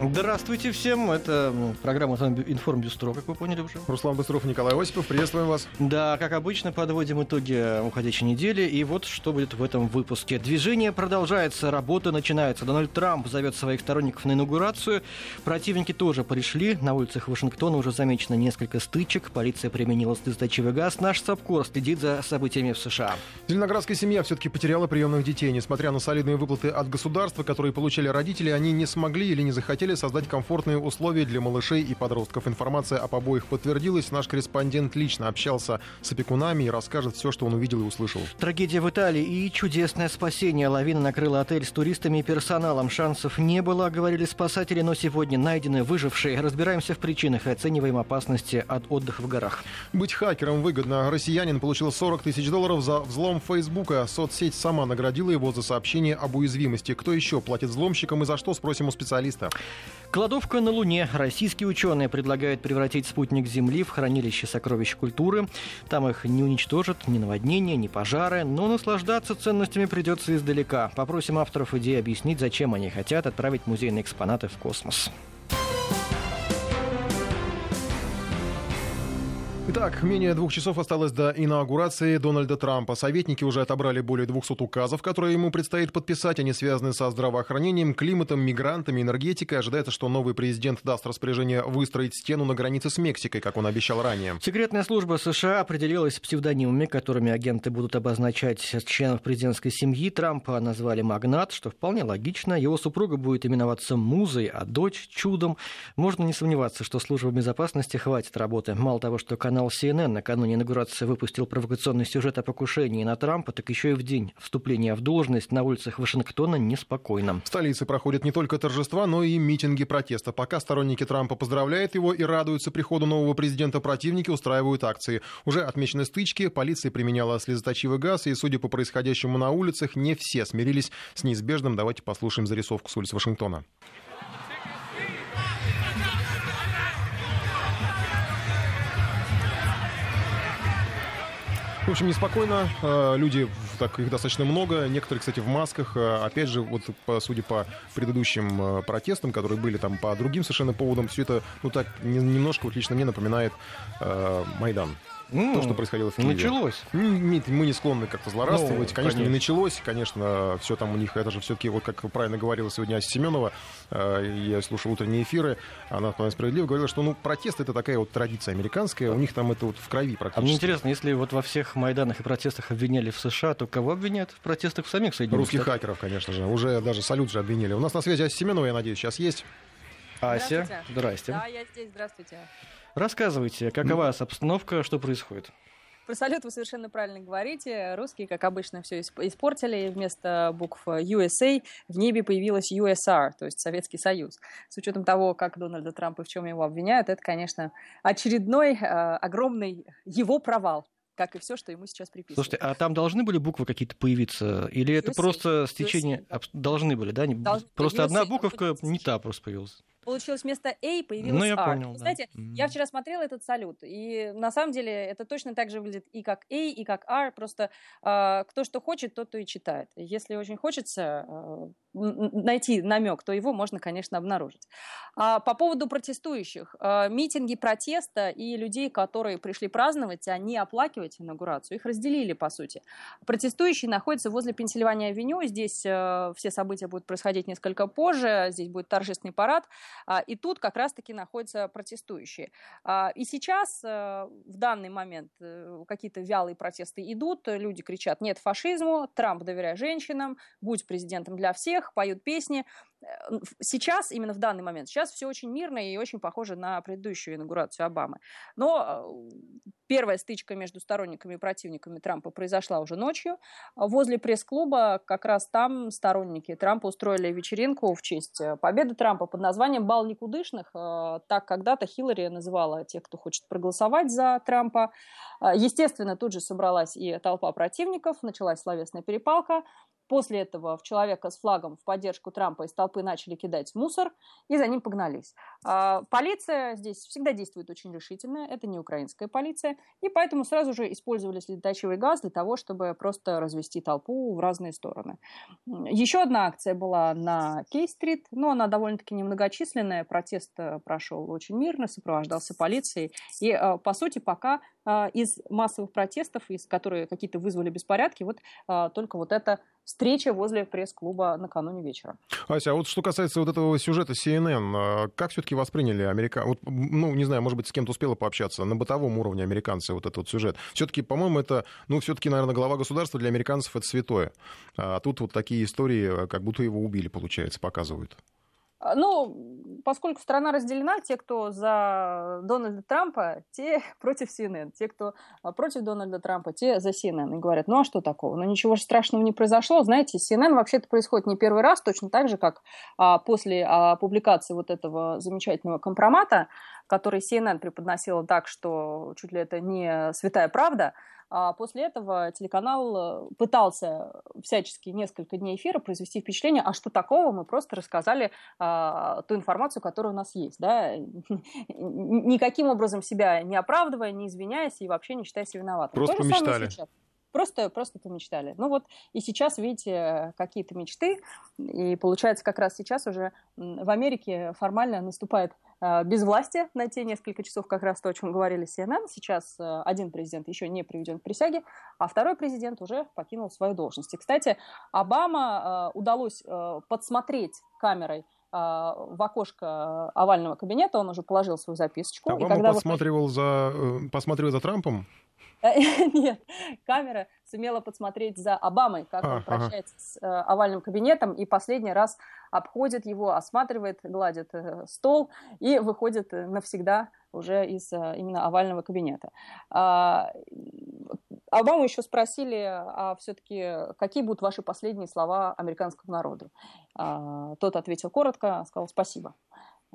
Здравствуйте всем. Это программа «Информ Бюстро», как вы поняли уже. Руслан Быстров, Николай Осипов. Приветствуем вас. Да, как обычно, подводим итоги уходящей недели. И вот что будет в этом выпуске. Движение продолжается, работа начинается. Дональд Трамп зовет своих сторонников на инаугурацию. Противники тоже пришли. На улицах Вашингтона уже замечено несколько стычек. Полиция применила слезоточивый газ. Наш САПКОР следит за событиями в США. Зеленоградская семья все-таки потеряла приемных детей. Несмотря на солидные выплаты от государства, которые получили родители, они не смогли или не захотели хотели создать комфортные условия для малышей и подростков. Информация об обоих подтвердилась. Наш корреспондент лично общался с опекунами и расскажет все, что он увидел и услышал. Трагедия в Италии и чудесное спасение. Лавина накрыла отель с туристами и персоналом. Шансов не было, говорили спасатели, но сегодня найдены выжившие. Разбираемся в причинах и оцениваем опасности от отдыха в горах. Быть хакером выгодно. Россиянин получил 40 тысяч долларов за взлом Фейсбука. Соцсеть сама наградила его за сообщение об уязвимости. Кто еще платит взломщикам и за что, спросим у специалиста. Кладовка на Луне. Российские ученые предлагают превратить спутник Земли в хранилище сокровищ культуры. Там их не уничтожат ни наводнения, ни пожары, но наслаждаться ценностями придется издалека. Попросим авторов идеи объяснить, зачем они хотят отправить музейные экспонаты в космос. Итак, менее двух часов осталось до инаугурации Дональда Трампа. Советники уже отобрали более 200 указов, которые ему предстоит подписать. Они связаны со здравоохранением, климатом, мигрантами, энергетикой. Ожидается, что новый президент даст распоряжение выстроить стену на границе с Мексикой, как он обещал ранее. Секретная служба США определилась псевдонимами, которыми агенты будут обозначать членов президентской семьи. Трампа назвали «Магнат», что вполне логично. Его супруга будет именоваться Музой, а дочь – Чудом. Можно не сомневаться, что служба безопасности хватит работы. Мало того, что канал Канал CNN накануне инаугурации выпустил провокационный сюжет о покушении на Трампа, так еще и в день вступления в должность на улицах Вашингтона неспокойно. В столице проходят не только торжества, но и митинги протеста. Пока сторонники Трампа поздравляют его и радуются приходу нового президента, противники устраивают акции. Уже отмечены стычки, полиция применяла слезоточивый газ, и, судя по происходящему на улицах, не все смирились с неизбежным. Давайте послушаем зарисовку с улиц Вашингтона. В общем, неспокойно. Э, люди, так их достаточно много. Некоторые, кстати, в масках. Э, опять же, вот судя по предыдущим э, протестам, которые были там по другим совершенно поводам, все это, ну так, немножко вот лично мне напоминает э, Майдан. Mm, то, что происходило в Киеве. Началось. Мы, мы не склонны как-то злорадствовать. Ну, конечно, конечно, не началось. Конечно, все там у них, это же все-таки, вот как правильно говорила сегодня Ася Семенова, э, я слушал утренние эфиры, она вполне справедливо говорила, что ну, протест это такая вот традиция американская, у них там это вот в крови практически. А мне интересно, если вот во всех Майданах и протестах обвиняли в США, то кого обвиняют в протестах в самих Соединенных Русских Штатах? хакеров, конечно же. Уже даже салют же обвинили. У нас на связи Ася Семенова, я надеюсь, сейчас есть. Ася, здрасте. Да, я здесь, здравствуйте. Рассказывайте, какова обстановка, что происходит? Про салют вы совершенно правильно говорите. Русские, как обычно, все испортили. Вместо букв USA в небе появилась USR, то есть Советский Союз. С учетом того, как Дональда Трампа в чем его обвиняют, это, конечно, очередной э, огромный его провал как и все, что ему сейчас приписывают. Слушайте, а там должны были буквы какие-то появиться? Или USA, это просто стечение... USA. Должны были, да? Должны, просто USA, одна буковка не та просто появилась получилось вместо A появилось ну, я R. Понял, да. Знаете, mm-hmm. я вчера смотрела этот салют, и на самом деле это точно так же выглядит и как A, и как R, просто э, кто что хочет, тот то и читает. Если очень хочется э, найти намек, то его можно, конечно, обнаружить. А по поводу протестующих. Э, митинги протеста и людей, которые пришли праздновать, а не оплакивать инаугурацию, их разделили, по сути. Протестующие находятся возле Пенсильвания-авеню, здесь э, все события будут происходить несколько позже, здесь будет торжественный парад. А, и тут как раз-таки находятся протестующие. А, и сейчас, э, в данный момент, э, какие-то вялые протесты идут, люди кричат «нет фашизму», «Трамп доверяй женщинам», «будь президентом для всех», поют песни. Э, сейчас, именно в данный момент, сейчас все очень мирно и очень похоже на предыдущую инаугурацию Обамы. Но первая стычка между сторонниками и противниками Трампа произошла уже ночью. Возле пресс-клуба как раз там сторонники Трампа устроили вечеринку в честь победы Трампа под названием «Бал никудышных». Э, так когда-то Хиллари называла тех, кто хочет проголосовать за Трампа. Э, естественно, тут же собралась и толпа противников, началась словесная перепалка. После этого в человека с флагом в поддержку Трампа из толпы начали кидать мусор и за ним погнались. А, полиция здесь всегда действует очень решительно, это не украинская полиция, и поэтому сразу же использовали слезоточивый газ для того, чтобы просто развести толпу в разные стороны. Еще одна акция была на Кей-стрит, но она довольно-таки немногочисленная, протест э, прошел очень мирно, сопровождался полицией, и, э, по сути, пока из массовых протестов, из которых какие-то вызвали беспорядки, вот только вот это встреча возле пресс-клуба накануне вечера. Ася, а вот что касается вот этого сюжета CNN, а как все-таки восприняли американцы? Вот, ну, не знаю, может быть, с кем-то успела пообщаться на бытовом уровне американцы вот этот вот сюжет. Все-таки, по-моему, это, ну, все-таки, наверное, глава государства для американцев это святое. А тут вот такие истории, как будто его убили, получается, показывают. А, ну, поскольку страна разделена, те, кто за Дональда Трампа, те против CNN. Те, кто а, против Дональда Трампа, те за CNN. И говорят, ну а что такого? Ну ничего же страшного не произошло. Знаете, CNN вообще-то происходит не первый раз, точно так же, как а, после а, публикации вот этого замечательного компромата, который CNN преподносила так, что чуть ли это не святая правда, после этого телеканал э, пытался всячески несколько дней эфира произвести впечатление, а что такого, мы просто рассказали а, ту информацию, которая у нас есть. Да? Никаким образом себя не оправдывая, не извиняясь и вообще не считая себя виноватым. Просто помечтали. Просто, просто помечтали. Ну вот и сейчас, видите, какие-то мечты. И получается, как раз сейчас уже в Америке формально наступает э, безвластие на те несколько часов, как раз то, о чем говорили CNN. Сейчас э, один президент еще не приведен к присяге, а второй президент уже покинул свою должность. И, кстати, Обама э, удалось подсмотреть камерой в окошко овального кабинета, он уже положил свою записочку. Обама и когда посматривал, вы... за, посматривал за Трампом? Нет, камера сумела подсмотреть за Обамой, как он прощается с э, овальным кабинетом, и последний раз обходит его, осматривает, гладит э, стол и выходит э, навсегда уже из именно овального кабинета. А, Обаму еще спросили, а все-таки какие будут ваши последние слова американскому народу. А, тот ответил коротко, сказал спасибо.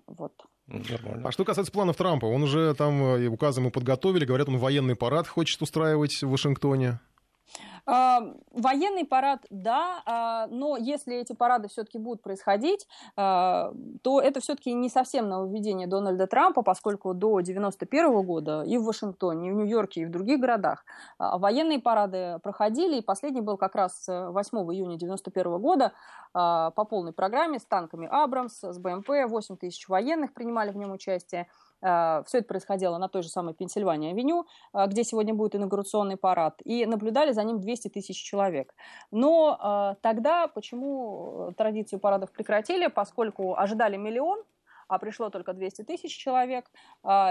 Вот. Нормально. А что касается планов Трампа, он уже там э, указы ему подготовили, говорят, он военный парад хочет устраивать в Вашингтоне. А, военный парад, да, а, но если эти парады все-таки будут происходить, а, то это все-таки не совсем нововведение Дональда Трампа, поскольку до 1991 года и в Вашингтоне, и в Нью-Йорке, и в других городах военные парады проходили, и последний был как раз 8 июня 1991 года по полной программе с танками «Абрамс», с БМП, 8 тысяч военных принимали в нем участие. Э, Все это происходило на той же самой Пенсильвании-авеню, э, где сегодня будет инаугурационный парад, и наблюдали за ним 200 тысяч человек. Но э, тогда почему традицию парадов прекратили? Поскольку ожидали миллион, а пришло только 200 тысяч человек,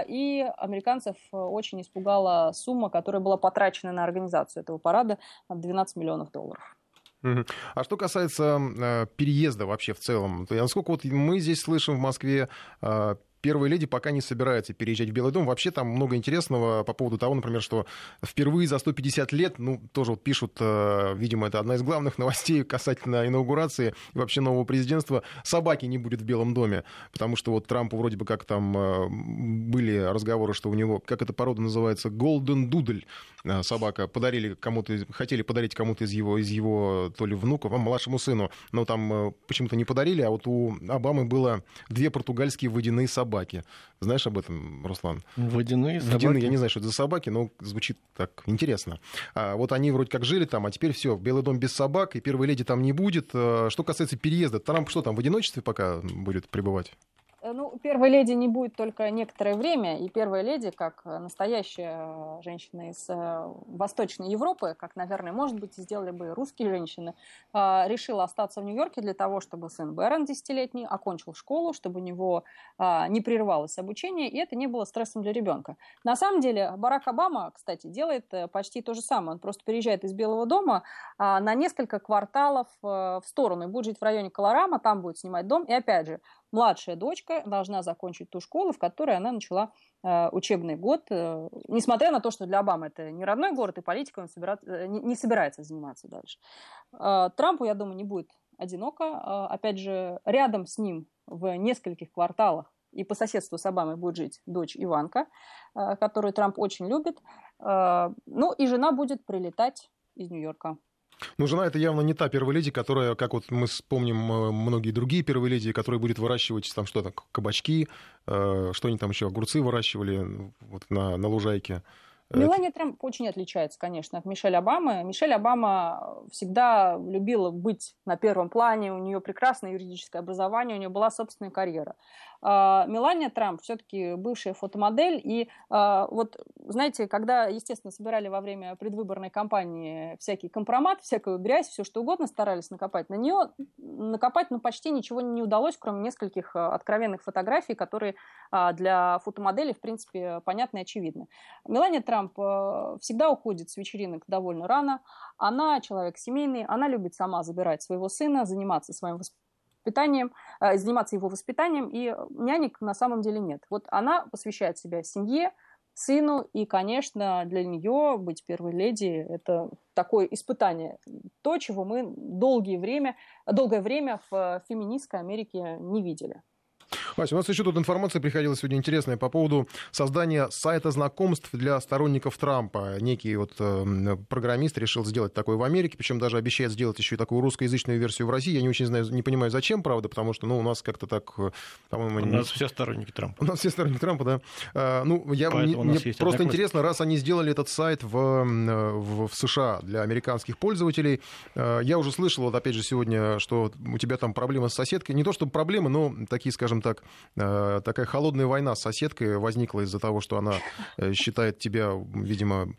и американцев очень испугала сумма, которая была потрачена на организацию этого парада, 12 миллионов долларов. А что касается э, переезда вообще в целом, то насколько вот мы здесь слышим в Москве э, первая леди пока не собирается переезжать в Белый дом. Вообще там много интересного по поводу того, например, что впервые за 150 лет, ну, тоже вот пишут, э, видимо, это одна из главных новостей касательно инаугурации и вообще нового президентства, собаки не будет в Белом доме, потому что вот Трампу вроде бы как там э, были разговоры, что у него, как эта порода называется, Golden Doodle, собака, подарили кому-то, хотели подарить кому-то из его, из его то ли внуков, а младшему сыну, но там почему-то не подарили, а вот у Обамы было две португальские водяные собаки. Знаешь об этом, Руслан? Водяные собаки? Водяные, я не знаю, что это за собаки, но звучит так интересно. А, вот они вроде как жили там, а теперь все, Белый дом без собак, и первой леди там не будет. А, что касается переезда, Трамп что там, в одиночестве пока будет пребывать? Э, ну, первой леди не будет только некоторое время, и первая леди, как настоящая женщина из э, Восточной Европы, как, наверное, может быть, сделали бы русские женщины, э, решила остаться в Нью-Йорке для того, чтобы сын Бэрон, десятилетний, окончил школу, чтобы у него не прерывалось обучение, и это не было стрессом для ребенка. На самом деле, Барак Обама, кстати, делает почти то же самое. Он просто переезжает из Белого дома на несколько кварталов в сторону и будет жить в районе Колорама, там будет снимать дом, и опять же, младшая дочка должна закончить ту школу, в которой она начала э, учебный год, э, несмотря на то, что для Обамы это не родной город, и политикой он собирает, э, не, собирается заниматься дальше. Трампу, я думаю, не будет одиноко. Опять же, рядом с ним в нескольких кварталах и по соседству с Обамой будет жить дочь Иванка, которую Трамп очень любит. Ну и жена будет прилетать из Нью-Йорка Ну, жена это явно не та первая леди, которая, как вот мы вспомним многие другие первые леди, которые будет выращивать там что-то, кабачки, что они там еще, огурцы выращивали вот на, на лужайке. Мелания Трамп очень отличается, конечно, от Мишель Обамы. Мишель Обама всегда любила быть на первом плане, у нее прекрасное юридическое образование, у нее была собственная карьера. А, Мелания Трамп все-таки бывшая фотомодель, и а, вот, знаете, когда, естественно, собирали во время предвыборной кампании всякий компромат, всякую грязь, все что угодно старались накопать, на нее накопать ну, почти ничего не удалось, кроме нескольких а, откровенных фотографий, которые для фотомодели, в принципе, понятны и очевидны. Мелания Трамп всегда уходит с вечеринок довольно рано, она человек семейный, она любит сама забирать своего сына, заниматься своим воспитанием, воспитанием, э, заниматься его воспитанием, и нянек на самом деле нет. Вот она посвящает себя семье, сыну, и, конечно, для нее быть первой леди – это такое испытание. То, чего мы долгие время, долгое время в феминистской Америке не видели. Вася, у нас еще тут информация приходила сегодня интересная по поводу создания сайта знакомств для сторонников Трампа. Некий вот э, программист решил сделать такое в Америке, причем даже обещает сделать еще и такую русскоязычную версию в России. Я не очень знаю, не понимаю, зачем, правда, потому что, ну, у нас как-то так, э, по-моему... У нас не... все сторонники Трампа. У нас все сторонники Трампа, да. А, ну, я, мне, мне просто интересно, раз они сделали этот сайт в, в, в США для американских пользователей, э, я уже слышал, вот опять же сегодня, что у тебя там проблемы с соседкой. Не то, чтобы проблемы, но такие, скажем так, Э, такая холодная война с соседкой возникла из-за того, что она э, считает тебя, видимо,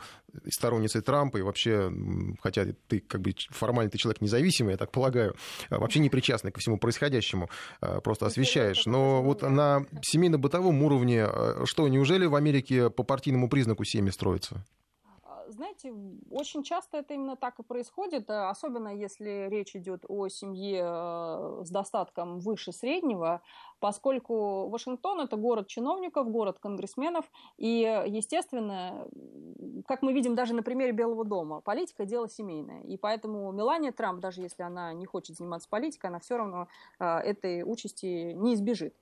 сторонницей Трампа и вообще, хотя ты как бы формально ты человек независимый, я так полагаю, а вообще не причастный ко всему происходящему, а, просто освещаешь. Но вот на семейно-бытовом уровне, э, что, неужели в Америке по партийному признаку семьи строятся? Знаете, очень часто это именно так и происходит, э, особенно если речь идет о семье э, с достатком выше среднего, поскольку Вашингтон это город чиновников, город конгрессменов, и, естественно, как мы видим даже на примере Белого дома, политика – дело семейное, и поэтому Мелания Трамп, даже если она не хочет заниматься политикой, она все равно э, этой участи не избежит.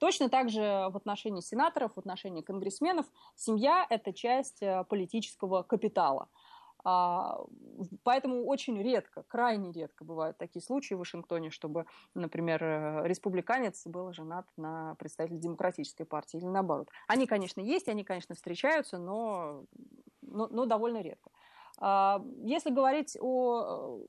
Точно так же в отношении сенаторов, в отношении конгрессменов семья – это часть э, политического капитала. А, поэтому очень редко, крайне редко бывают такие случаи в Вашингтоне, чтобы, например, э, республиканец был женат на представителя демократической партии или наоборот. Они, конечно, есть, они, конечно, встречаются, но, но, но довольно редко. А, если говорить о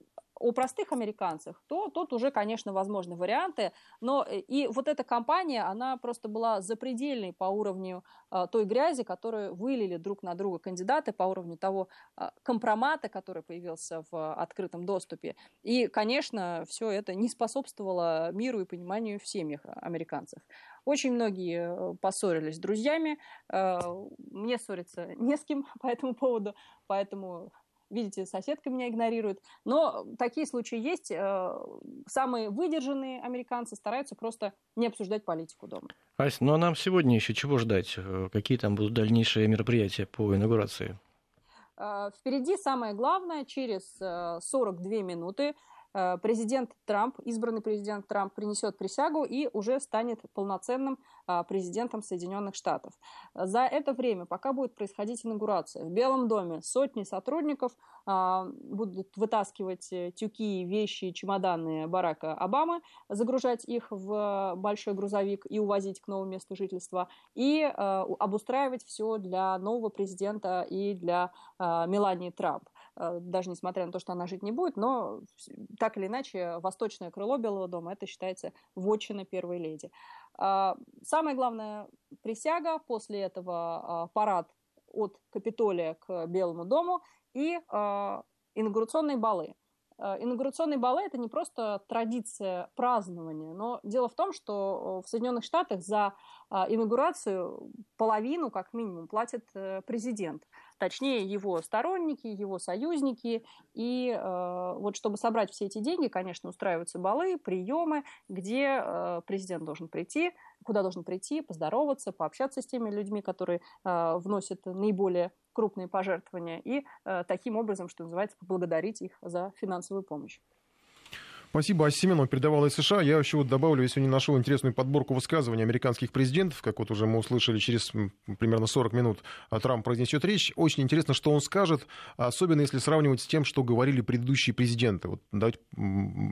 о простых американцах, то тут уже, конечно, возможны варианты, но э, и вот эта компания, она просто была запредельной по уровню а, той грязи, которую вылили друг на друга кандидаты, по уровню того а, компромата, который появился в открытом доступе. И, конечно, все это не способствовало миру и пониманию в семьях американцев. Очень многие э, поссорились с друзьями. Э, мне ссориться не с кем по этому поводу, поэтому видите, соседка меня игнорирует. Но такие случаи есть. Э, самые выдержанные американцы стараются просто не обсуждать политику дома. Ась, ну а нам сегодня еще чего ждать? Э, какие там будут дальнейшие мероприятия по инаугурации? Э, впереди самое главное, через 42 минуты президент Трамп, избранный президент Трамп принесет присягу и уже станет полноценным а, президентом Соединенных Штатов. За это время, пока будет происходить инаугурация, в Белом доме сотни сотрудников а, будут вытаскивать э, тюки, вещи, чемоданы Барака Обамы, загружать их в большой грузовик и увозить к новому месту жительства, и обустраивать все для нового президента и для Мелании Трамп. Э, даже несмотря на то, что она жить не будет, но так или иначе восточное крыло Белого дома это считается вотчина первой леди. А, самое главное присяга, после этого а, парад от Капитолия к Белому дому и а, инаугурационные балы. Инаугурационные балы – это не просто традиция празднования, но дело в том, что в Соединенных Штатах за инаугурацию половину, как минимум, платит э, президент точнее его сторонники, его союзники. И э, вот чтобы собрать все эти деньги, конечно, устраиваются балы, приемы, где э, президент должен прийти, куда должен прийти, поздороваться, пообщаться с теми людьми, которые вносят наиболее крупные пожертвования, и таким образом, что называется, поблагодарить их за финансовую помощь. Спасибо. А Семенов передавал из США. Я еще вот добавлю, если не нашел интересную подборку высказываний американских президентов, как вот уже мы услышали через примерно 40 минут, а Трамп произнесет речь. Очень интересно, что он скажет, особенно если сравнивать с тем, что говорили предыдущие президенты. Вот давайте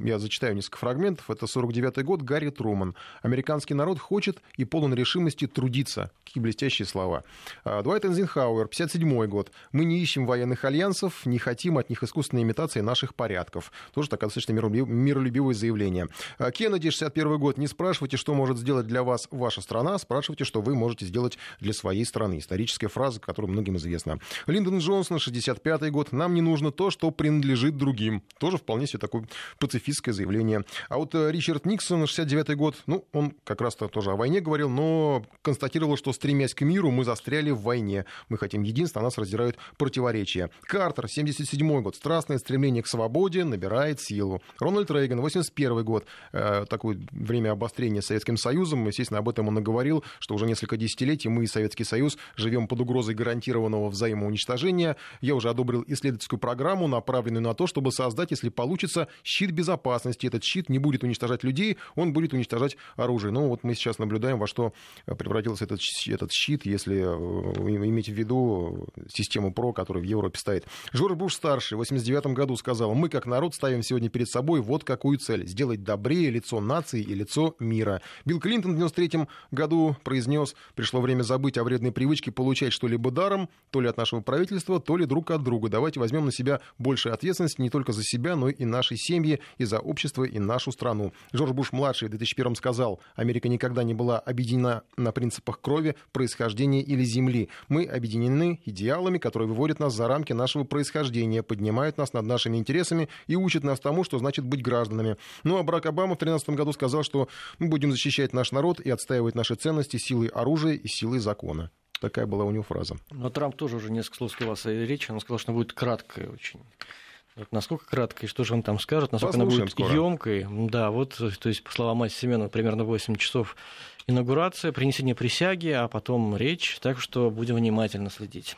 я зачитаю несколько фрагментов. Это 49 год, Гарри Труман. Американский народ хочет и полон решимости трудиться. Какие блестящие слова. А, Дуайт Эйнзенхауэр, 57 год. Мы не ищем военных альянсов, не хотим от них искусственной имитации наших порядков. Тоже такая достаточно миролюбивое заявление. А, Кеннеди, 61 год. Не спрашивайте, что может сделать для вас ваша страна, спрашивайте, что вы можете сделать для своей страны. Историческая фраза, которая многим известна. Линдон Джонсон, 65 год. Нам не нужно то, что принадлежит другим. Тоже вполне себе такое пацифистское заявление. А вот э, Ричард Никсон, 69 год, ну, он как раз-то тоже о войне говорил, но констатировал, что стремясь к миру, мы застряли в войне. Мы хотим единства, а нас раздирают противоречия. Картер, 77 год. Страстное стремление к свободе набирает силу. Рональд Рейган, 81 год, э, такое время обострения Советским Союзом, естественно, об этом он и говорил, что уже несколько десятилетий мы Советский Союз живем под угрозой гарантированного взаимоуничтожения. Я уже одобрил исследовательскую программу, направленную на то, чтобы создать, если получится, щит безопасности. Этот щит не будет уничтожать людей, он будет уничтожать оружие. Ну вот мы сейчас наблюдаем, во что превратился этот, этот щит, если э, иметь в виду систему ПРО, которая в Европе стоит. Жорж Буш-старший в 89 году сказал, мы как народ ставим сегодня перед собой вот какую цель. Сделать добрее лицо нации и лицо мира. Билл Клинтон в 93 году произнес, пришло время забыть о вредной привычке получать что-либо даром, то ли от нашего правительства, то ли друг от друга. Давайте возьмем на себя больше ответственности не только за себя, но и нашей семьи, и за общество, и нашу страну. Жорж Буш-младший в 2001 сказал, Америка никогда не была объединена на принципах крови, происхождения или земли. Мы объединены идеалами, которые выводят нас за рамки нашего происхождения, поднимают нас над нашими интересами и учат нас тому, что значит быть гражданами. Ну а Барак Обама в 2013 году сказал, что мы будем защищать наш народ и отстаивать наши ценности силой оружия и силой закона. Такая была у него фраза. Но Трамп тоже уже несколько слов сказал в своей речи. Он сказал, что она будет краткой очень. Вот насколько краткой, что же он там скажет, насколько Послушаем она будет емкой. Да, вот, то есть, по словам Мати Семенова, примерно 8 часов инаугурация, принесение присяги, а потом речь. Так что будем внимательно следить.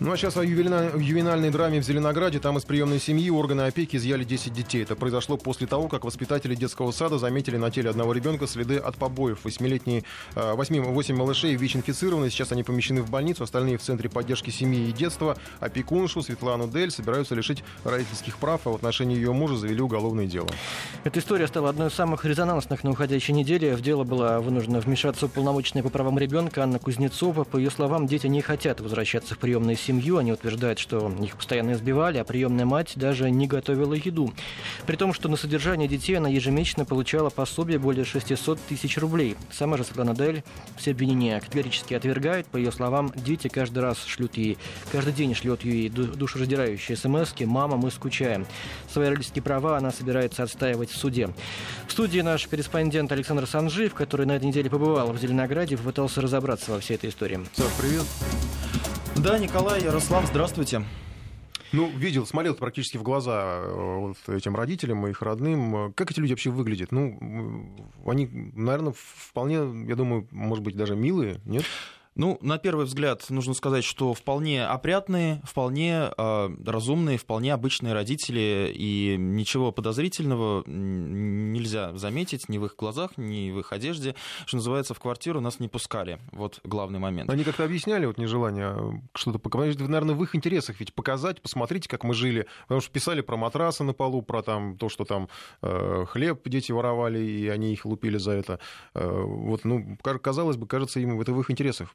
Ну а сейчас о ювенальной драме в Зеленограде. Там из приемной семьи органы опеки изъяли 10 детей. Это произошло после того, как воспитатели детского сада заметили на теле одного ребенка следы от побоев. Восьмилетние, 8, 8 малышей ВИЧ-инфицированы. Сейчас они помещены в больницу. Остальные в Центре поддержки семьи и детства. Опекуншу Светлану Дель собираются лишить родительских прав, а в отношении ее мужа завели уголовное дело. Эта история стала одной из самых резонансных на уходящей неделе. В дело была вынуждена вмешаться уполномоченная по правам ребенка Анна Кузнецова. По ее словам, дети не хотят возвращаться в приемные семьи семью. Они утверждают, что их постоянно избивали, а приемная мать даже не готовила еду. При том, что на содержание детей она ежемесячно получала пособие более 600 тысяч рублей. Сама же Светлана Дель все обвинения категорически отвергает. По ее словам, дети каждый раз шлют ей, каждый день шлет ей душераздирающие смс «Мама, мы скучаем». Свои родительские права она собирается отстаивать в суде. В студии наш корреспондент Александр Санжиев, который на этой неделе побывал в Зеленограде, попытался разобраться во всей этой истории. Саш, привет. Да, Николай, Ярослав, здравствуйте. Ну, видел, смотрел практически в глаза э, вот этим родителям их родным. Как эти люди вообще выглядят? Ну, они, наверное, вполне, я думаю, может быть, даже милые, нет? Ну, на первый взгляд, нужно сказать, что вполне опрятные, вполне э, разумные, вполне обычные родители, и ничего подозрительного нельзя заметить ни в их глазах, ни в их одежде. Что называется, в квартиру нас не пускали. Вот главный момент. Они как-то объясняли вот нежелание а, что-то показать. Наверное, в их интересах ведь показать, посмотрите, как мы жили. Потому что писали про матрасы на полу, про там, то, что там э, хлеб дети воровали, и они их лупили за это. Э, вот, ну, казалось бы, кажется, им это в их интересах.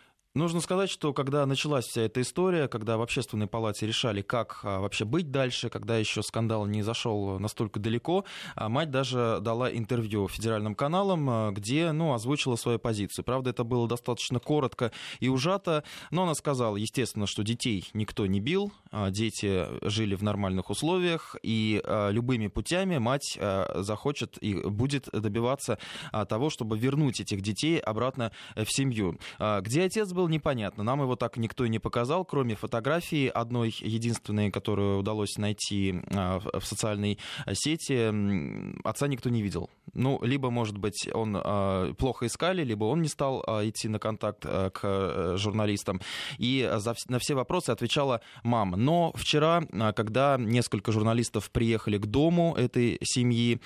Нужно сказать, что когда началась вся эта история, когда в общественной палате решали, как а, вообще быть дальше, когда еще скандал не зашел настолько далеко, а мать даже дала интервью федеральным каналам, а, где ну, озвучила свою позицию. Правда, это было достаточно коротко и ужато, но она сказала, естественно, что детей никто не бил, дети жили в нормальных условиях, и любыми путями мать захочет и будет добиваться того, чтобы вернуть этих детей обратно в семью. Где отец был было непонятно. Нам его так никто и не показал, кроме фотографии одной единственной, которую удалось найти а, в социальной сети. Отца никто не видел. Ну, либо, может быть, он а, плохо искали, либо он не стал идти на контакт к э, журналистам. И на все вопросы отвечала мама. Но вчера, когда несколько журналистов приехали к дому этой семьи,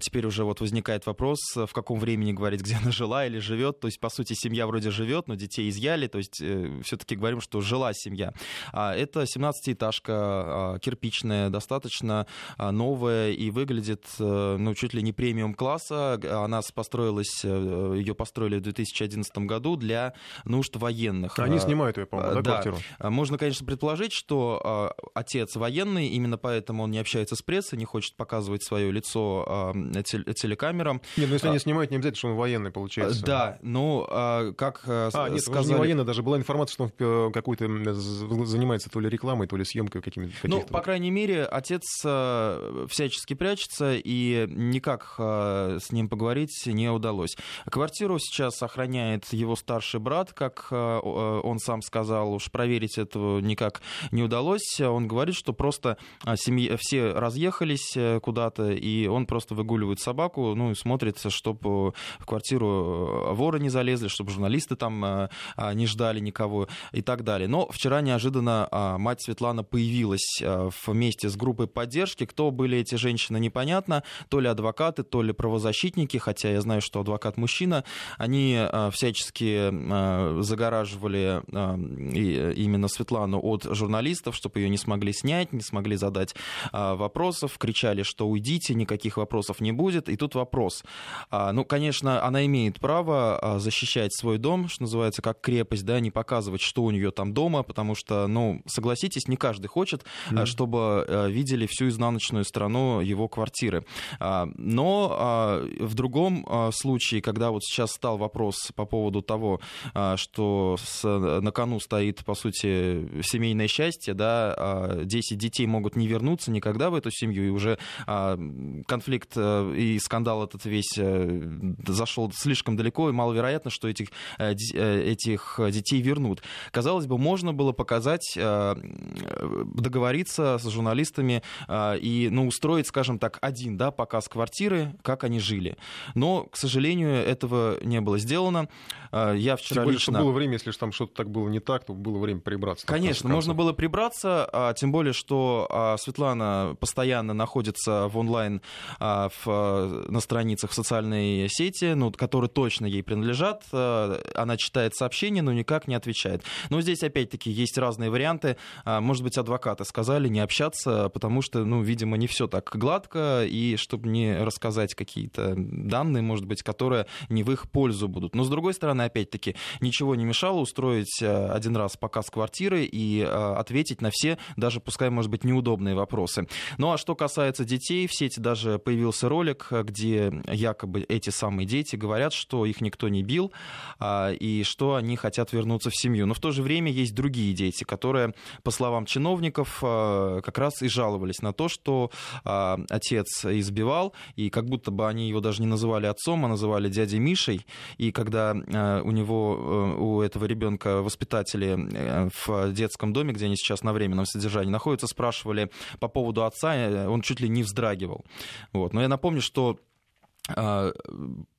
теперь уже вот возникает вопрос, в каком времени говорить, где она жила или живет. То есть, по сути, семья вроде живет, но детей изъяли. То есть, э, все-таки говорим, что жила семья. А это 17-этажка а, кирпичная, достаточно а, новая и выглядит, э, ну, чуть ли не премиум класса. Она построилась, э, ее построили в 2011 году для нужд военных. Они снимают ее, по-моему, да, да, квартиру? Можно, конечно, предположить, что отец военный, именно поэтому он не общается с прессой, не хочет показывать свое лицо телекамерам. Нет, ну если они снимают, не обязательно, что он военный, получается. Да, ну, как а, нет, сказали... не военный, даже была информация, что он какой-то занимается то ли рекламой, то ли съемкой какими-то. Ну, по крайней мере, отец э, всячески прячется, и никак э, с ним поговорить не удалось. Квартиру сейчас охраняет его старший брат, как э, он сам сказал, уж проверить этого никак не удалось. Он говорит, что просто семьи, все разъехались куда-то, и он просто выгуливает собаку, ну и смотрит, чтобы в квартиру воры не залезли, чтобы журналисты там не ждали никого и так далее. Но вчера неожиданно а, мать Светлана появилась а, вместе с группой поддержки. Кто были эти женщины, непонятно. То ли адвокаты, то ли правозащитники, хотя я знаю, что адвокат мужчина. Они а, всячески загораживали именно Светлану от журналистов, чтобы ее не смогли снять, не смогли задать вопросов, кричали, что уйдите, никаких вопросов не будет. И тут вопрос. Ну, конечно, она имеет право защищать свой дом, что называется, как крепость, да, не показывать, что у нее там дома, потому что, ну, согласитесь, не каждый хочет, mm-hmm. чтобы э, видели всю изнаночную сторону его квартиры. А, но а, в другом случае, когда вот сейчас стал вопрос по поводу того, что на кону стоит, по сути, семейное счастье, да, 10 детей могут не вернуться никогда в эту семью, и уже конфликт э, и скандал этот весь э, зашел слишком далеко, и маловероятно, что этих, этих детей вернут. Казалось бы, можно было показать, э, договориться с журналистами э, и ну, устроить, скажем так, один да, показ квартиры, как они жили. Но, к сожалению, этого не было сделано. Э, я вчера тем более, лично... что было время, если там что-то так было не так, то было время прибраться. Конечно, можно было прибраться, а, тем более, что Светлана постоянно находится в онлайн в, на страницах социальной сети, ну, которые точно ей принадлежат. Она читает сообщения, но никак не отвечает. Но здесь, опять-таки, есть разные варианты. А, может быть, адвокаты сказали не общаться, потому что, ну, видимо, не все так гладко, и чтобы не рассказать какие-то данные, может быть, которые не в их пользу будут. Но, с другой стороны, опять-таки, ничего не мешало устроить а, один раз показ квартиры и а, ответить на все, даже пускай, может быть, неудобные вопросы. Ну, а что касается детей, в сети даже появился ролик, где якобы эти самые дети говорят, что их никто не бил, и что они хотят вернуться в семью. Но в то же время есть другие дети, которые, по словам чиновников, э, как раз и жаловались на то, что э, отец избивал, и как будто бы они его даже не называли отцом, а называли дядей Мишей. И когда э, у него, у этого ребенка воспитатели в детском доме, где они сейчас на временном содержании находятся, спрашивали по поводу отца, он чуть ли не вздрагивал. Вот. Но я напомню, что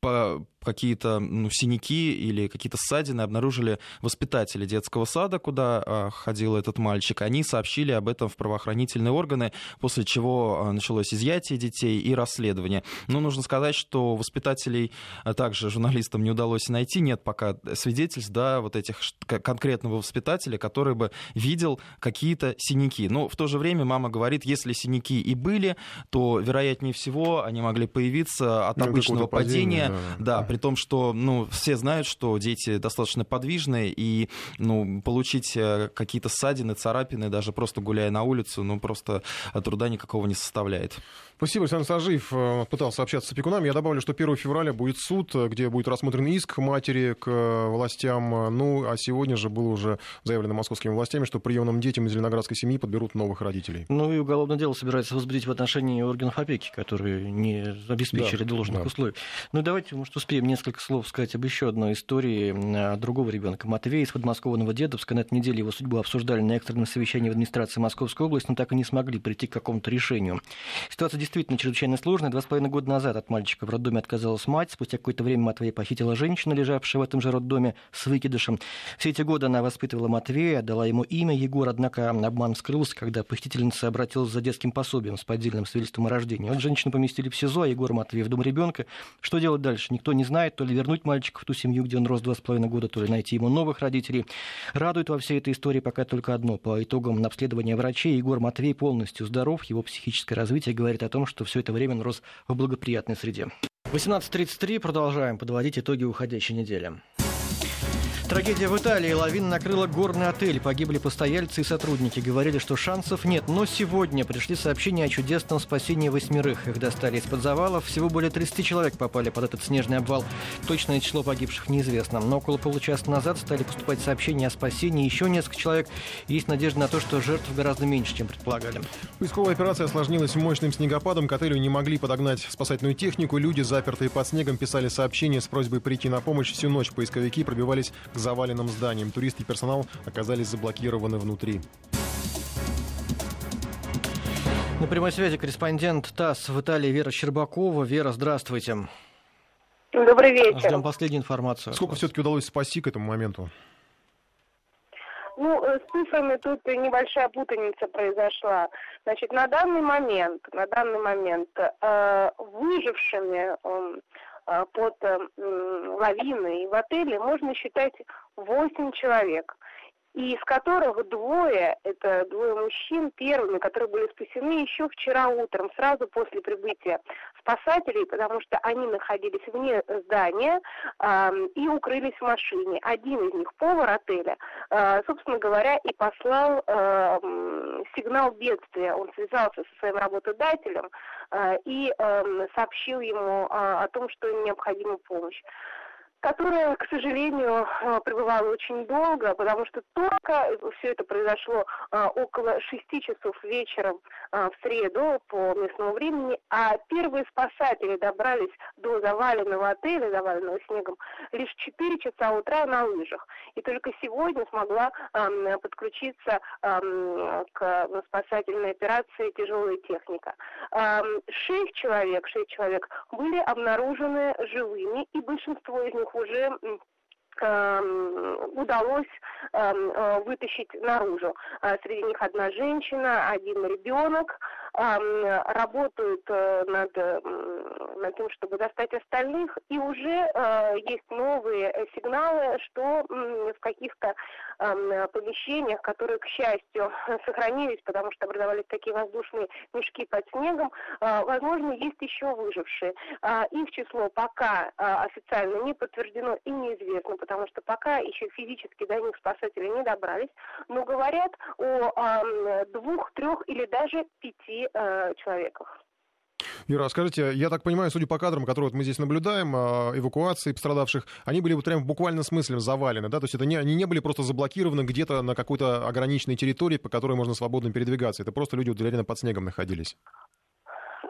по какие-то ну, синяки или какие-то ссадины обнаружили воспитатели детского сада, куда а, ходил этот мальчик. Они сообщили об этом в правоохранительные органы, после чего а, началось изъятие детей и расследование. Но нужно сказать, что воспитателей а, также журналистам не удалось найти. Нет пока свидетельств да, вот этих конкретного воспитателя, который бы видел какие-то синяки. Но в то же время мама говорит, если синяки и были, то, вероятнее всего, они могли появиться от ну, обычного падения, падения да, при том, что ну, все знают, что дети достаточно подвижные, и ну, получить э, какие-то ссадины, царапины, даже просто гуляя на улицу, ну, просто труда никакого не составляет. Спасибо, Александр Сажиев э, пытался общаться с опекунами. Я добавлю, что 1 февраля будет суд, э, где будет рассмотрен иск матери к властям. Ну, а сегодня же было уже заявлено московскими властями, что приемным детям из зеленоградской семьи подберут новых родителей. Ну и уголовное дело собирается возбудить в отношении органов опеки, которые не обеспечили да, должных да. условий. Ну давайте может, успеем несколько слов сказать об еще одной истории другого ребенка. Матвей из подмосковного Дедовска. На этой неделе его судьбу обсуждали на экстренном совещании в администрации Московской области, но так и не смогли прийти к какому-то решению. Ситуация действительно чрезвычайно сложная. Два с половиной года назад от мальчика в роддоме отказалась мать. Спустя какое-то время Матвей похитила женщина, лежавшая в этом же роддоме с выкидышем. Все эти годы она воспитывала Матвея, дала ему имя Егор, однако обман скрылся, когда похитительница обратилась за детским пособием с поддельным свидетельством о рождении. Вот женщину поместили в СИЗО, а Егор Матвеев в дом ребенка. Что делать дальше? Никто не знает. То ли вернуть мальчика в ту семью, где он рос два с половиной года, то ли найти ему новых родителей. Радует во всей этой истории пока только одно. По итогам обследования врачей Егор Матвей полностью здоров. Его психическое развитие говорит о том, что все это время он рос в благоприятной среде. 18.33. Продолжаем подводить итоги уходящей недели. Трагедия в Италии. Лавина накрыла горный отель. Погибли постояльцы и сотрудники. Говорили, что шансов нет. Но сегодня пришли сообщения о чудесном спасении восьмерых. Их достали из-под завалов. Всего более 30 человек попали под этот снежный обвал. Точное число погибших неизвестно. Но около получаса назад стали поступать сообщения о спасении еще несколько человек. Есть надежда на то, что жертв гораздо меньше, чем предполагали. Поисковая операция осложнилась мощным снегопадом. К отелю не могли подогнать спасательную технику. Люди, запертые под снегом, писали сообщения с просьбой прийти на помощь. Всю ночь поисковики пробивались заваленным зданиям. Туристы и персонал оказались заблокированы внутри. На прямой связи корреспондент ТАСС в Италии Вера Щербакова. Вера, здравствуйте. Добрый вечер. Ждем последнюю информацию. Сколько все-таки удалось спасти к этому моменту? Ну, э, с цифрами тут небольшая путаница произошла. Значит, на данный момент, на данный момент э, выжившими Э, под э, лавиной в отеле можно считать 8 человек и из которых двое, это двое мужчин, первыми, которые были спасены еще вчера утром, сразу после прибытия спасателей, потому что они находились вне здания э, и укрылись в машине. Один из них, повар отеля, э, собственно говоря, и послал э, сигнал бедствия. Он связался со своим работодателем э, и э, сообщил ему э, о том, что им необходима помощь которая, к сожалению, э, пребывала очень долго, потому что только все это произошло э, около шести часов вечером э, в среду по местному времени, а первые спасатели добрались до заваленного отеля, заваленного снегом, лишь в 4 часа утра на лыжах. И только сегодня смогла эм, подключиться эм, к спасательной операции тяжелая техника. Эм, шесть человек, шесть человек были обнаружены живыми, и большинство из них уже эм, удалось эм, э, вытащить наружу. Э, среди них одна женщина, один ребенок работают э, над, над тем, чтобы достать остальных, и уже э, есть новые сигналы, что в каких-то помещениях, которые, к счастью, сохранились, потому что образовались такие воздушные мешки под снегом, э, возможно, есть еще выжившие. Их число пока официально не подтверждено и неизвестно, потому что пока еще физически до них спасатели не добрались, но говорят о двух, трех или даже пяти э, человеках. Вера, скажите, я так понимаю, судя по кадрам, которые вот мы здесь наблюдаем, э, эвакуации пострадавших, они были вот прям в буквальном смысле завалены, да? То есть это не, они не были просто заблокированы где-то на какой-то ограниченной территории, по которой можно свободно передвигаться. Это просто люди вот реально под снегом находились.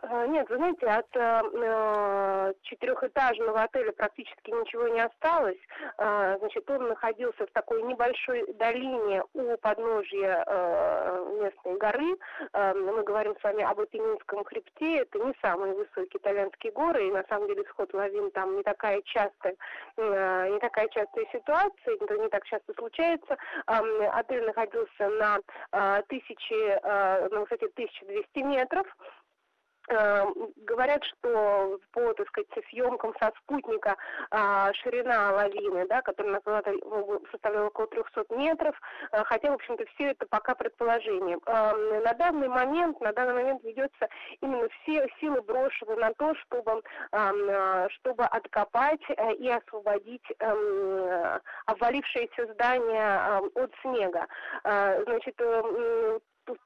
Э, нет, вы знаете, от э, четырехэтажного отеля практически ничего не осталось. Э, значит, он находился в такой небольшой долине у подножья э, местной горы. Э, мы говорим с вами об Апеннинском хребте. Это не самые высокие итальянские горы, и на самом деле сход лавин там не такая частая, э, не такая частая ситуация, это не так часто случается. Э, отель находился на э, тысяче, э, на высоте 1200 метров. Э, говорят, что по, так сказать, съемкам со спутника а, ширина лавины, да, которая составляла около 300 метров, а, хотя, в общем-то, все это пока предположение. А, на данный момент, на данный момент ведется именно все силы брошены на то, чтобы, а, чтобы откопать а, и освободить а, обвалившееся здание от снега. А, значит,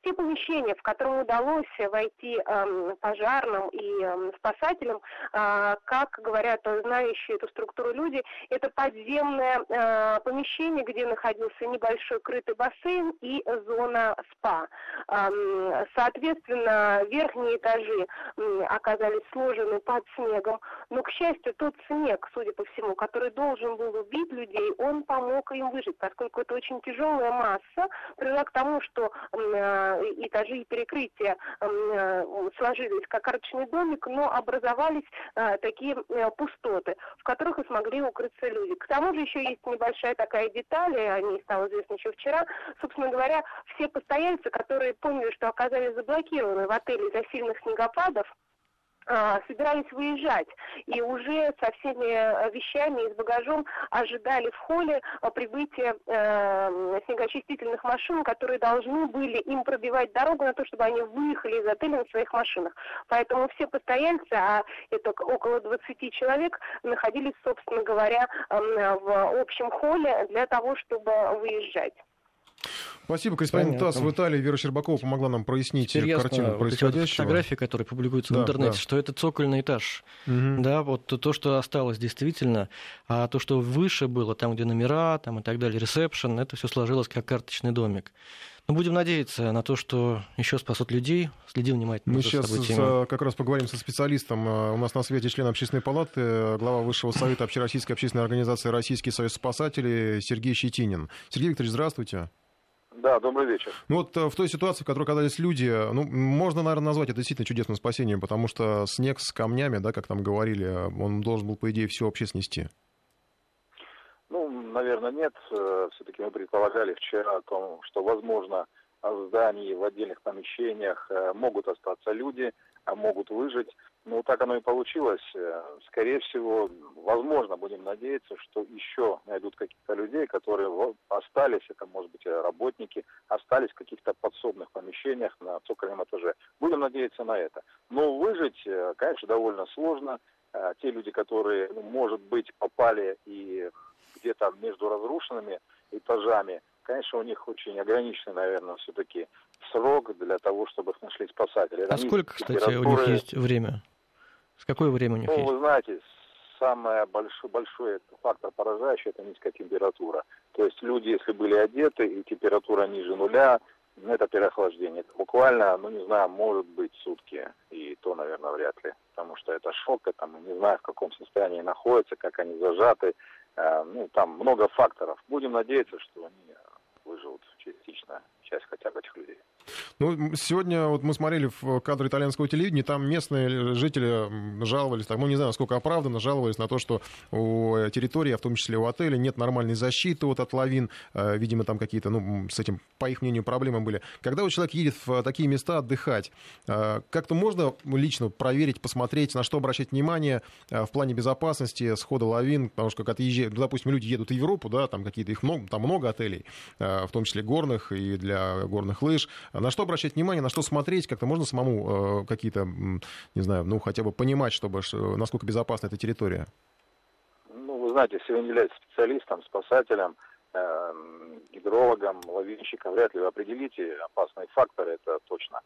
те помещения, в которые удалось войти э, пожарным и э, спасателям, э, как говорят знающие эту структуру люди, это подземное э, помещение, где находился небольшой крытый бассейн и зона спа. Э, соответственно, верхние этажи э, оказались сложены под снегом, Но, к счастью, тот снег, судя по всему, который должен был убить людей, он помог им выжить, поскольку это очень тяжелая масса, привела к тому, что э, этажи и перекрытия э, сложились как карточный домик, но образовались э, такие э, пустоты, в которых и смогли укрыться люди. К тому же еще есть небольшая такая деталь, и о ней стало известно еще вчера. Собственно говоря, все постояльцы, которые поняли, что оказались заблокированы в отеле из-за сильных снегопадов, собирались выезжать и уже со всеми э, вещами и с багажом ожидали в холле э, прибытия э, снегоочистительных машин, которые должны были им пробивать дорогу на то, чтобы они выехали из отеля на своих машинах. Поэтому все постояльцы, а это около 20 человек, находились, собственно говоря, в общем холле для того, чтобы выезжать. Спасибо, корреспондент ТАСС в Италии Вера Щербакова помогла нам прояснить Интересно, картину вот происходящего. Вот фотографии, которые публикуются да, в интернете, да. что это цокольный этаж. Угу. Да, вот то, что осталось действительно, а то, что выше было, там, где номера там, и так далее, ресепшн, это все сложилось как карточный домик. Но будем надеяться на то, что еще спасут людей. Следи внимательно Мы сейчас с, как раз поговорим со специалистом. У нас на свете член общественной палаты, глава Высшего совета Общероссийской общественной организации «Российский союз спасателей» Сергей Щетинин. Сергей Викторович, здравствуйте. Да, добрый вечер. Ну вот э, в той ситуации, в которой оказались люди, ну, можно, наверное, назвать это действительно чудесным спасением, потому что снег с камнями, да, как там говорили, он должен был, по идее, все вообще снести. Ну, наверное, нет. Э, Все-таки мы предполагали вчера о том, что, возможно, в здании, в отдельных помещениях э, могут остаться люди, а могут выжить. Ну, так оно и получилось. Э, скорее всего, возможно, будем надеяться, что еще найдут каких-то людей, которые остались, это, может быть, работники, остались в каких-то подсобных помещениях на цокольном этаже. Будем надеяться на это. Но выжить, э, конечно, довольно сложно. Э, те люди, которые, ну, может быть, попали и где-то между разрушенными этажами, конечно, у них очень ограниченный, наверное, все-таки срок для того, чтобы их нашли спасатели. А Они сколько, кстати, у них есть время? С какое время у них ну, есть? вы знаете, самый большой, большой фактор поражающий – это низкая температура. То есть люди, если были одеты и температура ниже нуля, ну, это переохлаждение. Это буквально, ну, не знаю, может быть сутки, и то, наверное, вряд ли. Потому что это шок, это мы не знаю, в каком состоянии находятся, как они зажаты. Э, ну, там много факторов. Будем надеяться, что они выживут частично, часть хотя бы этих людей. Ну, сегодня вот мы смотрели в кадр итальянского телевидения, там местные жители жаловались, там, ну, не знаю, сколько оправданно, жаловались на то, что у территории, а в том числе у отеля, нет нормальной защиты вот от лавин. Э, видимо, там какие-то, ну, с этим, по их мнению, проблемы были. Когда вот человек едет в такие места отдыхать, э, как-то можно лично проверить, посмотреть, на что обращать внимание э, в плане безопасности, схода лавин, потому что, когда отъезжают, допустим, люди едут в Европу, да, там какие-то их много, там много отелей, в том числе горных и для горных лыж. На что обращать внимание, на что смотреть, как-то можно самому э, какие-то, не знаю, ну хотя бы понимать, чтобы, насколько безопасна эта территория? Ну, вы знаете, если вы не являетесь специалистом, спасателем, э, гидрологом, лавинщиком, вряд ли вы определите опасные факторы, это точно.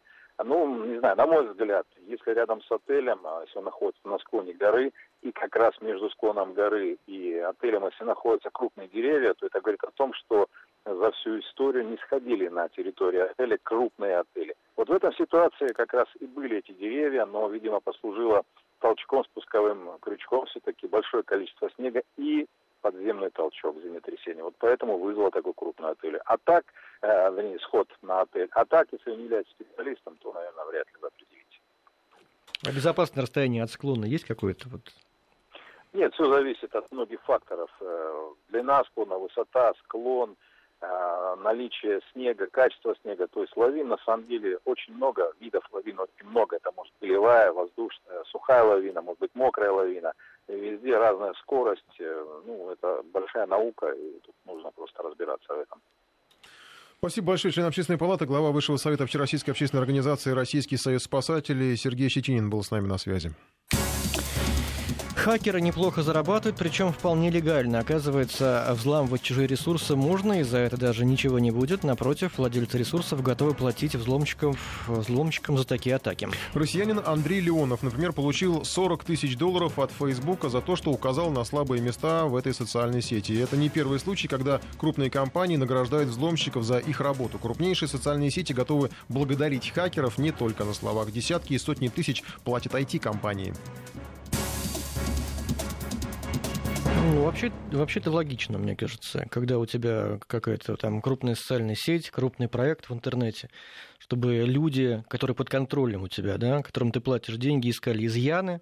Ну, не знаю, на мой взгляд, если рядом с отелем, а если он находится на склоне горы, и как раз между склоном горы и отелем, если находятся крупные деревья, то это говорит о том, что за всю историю не сходили на территорию отеля крупные отели. Вот в этой ситуации как раз и были эти деревья, но, видимо, послужило толчком, спусковым крючком все-таки большое количество снега и подземный толчок землетрясения. Вот поэтому вызвало такой крупный отель. А так, э, вернее, сход на отель. А так, если вы не являетесь специалистом, то, наверное, вряд ли вы определите. А безопасное расстояние от склона есть какое-то? Вот? Нет, все зависит от многих факторов. Э, длина склона, высота, склон – наличие снега, качество снега. То есть лавин на самом деле очень много, видов лавин очень много. Это может быть полевая, воздушная, сухая лавина, может быть мокрая лавина. И везде разная скорость. Э, ну, это большая наука, и тут нужно просто разбираться в этом. Спасибо большое. Член общественной палаты, глава Высшего совета Общероссийской общественной организации «Российский союз спасателей» Сергей Щетинин был с нами на связи. Хакеры неплохо зарабатывают, причем вполне легально. Оказывается, взламывать чужие ресурсы можно, и за это даже ничего не будет. Напротив, владельцы ресурсов готовы платить взломщикам, взломщикам за такие атаки. Россиянин Андрей Леонов, например, получил 40 тысяч долларов от Фейсбука за то, что указал на слабые места в этой социальной сети. И это не первый случай, когда крупные компании награждают взломщиков за их работу. Крупнейшие социальные сети готовы благодарить хакеров не только на словах. Десятки и сотни тысяч платят IT-компании. Ну, вообще, вообще это логично, мне кажется, когда у тебя какая-то там крупная социальная сеть, крупный проект в интернете, чтобы люди, которые под контролем у тебя, да, которым ты платишь деньги, искали изъяны,